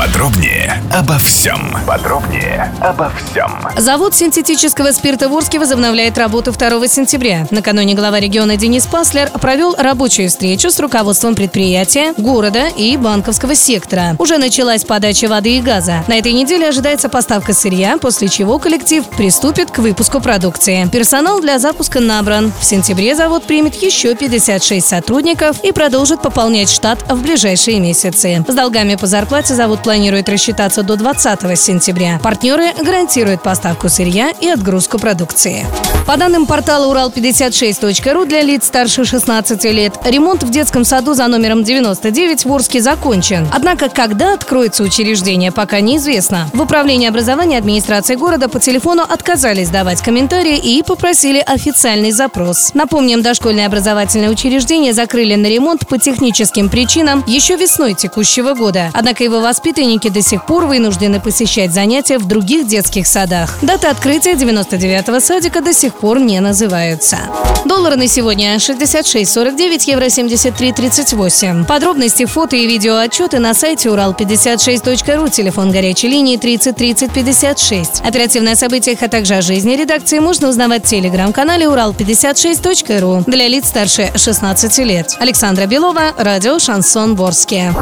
Подробнее обо всем. Подробнее обо всем. Завод синтетического спирта в Орске возобновляет работу 2 сентября. Накануне глава региона Денис Паслер провел рабочую встречу с руководством предприятия, города и банковского сектора. Уже началась подача воды и газа. На этой неделе ожидается поставка сырья, после чего коллектив приступит к выпуску продукции. Персонал для запуска набран. В сентябре завод примет еще 56 сотрудников и продолжит пополнять штат в ближайшие месяцы. С долгами по зарплате завод планирует рассчитаться до 20 сентября. Партнеры гарантируют поставку сырья и отгрузку продукции. По данным портала Урал56.ру для лиц старше 16 лет, ремонт в детском саду за номером 99 в Орске закончен. Однако, когда откроется учреждение, пока неизвестно. В управлении образования администрации города по телефону отказались давать комментарии и попросили официальный запрос. Напомним, дошкольное образовательное учреждение закрыли на ремонт по техническим причинам еще весной текущего года. Однако его воспитанники до сих пор вынуждены посещать занятия в других детских садах. Дата открытия 99-го садика до сих пор не называются. Доллар на сегодня 66.49, евро 73.38. Подробности, фото и видео отчеты на сайте урал56.ру, телефон горячей линии 30 30 56. Оперативные события, а также о жизни редакции можно узнавать в телеграм-канале урал56.ру для лиц старше 16 лет. Александра Белова, радио «Шансон Ворске».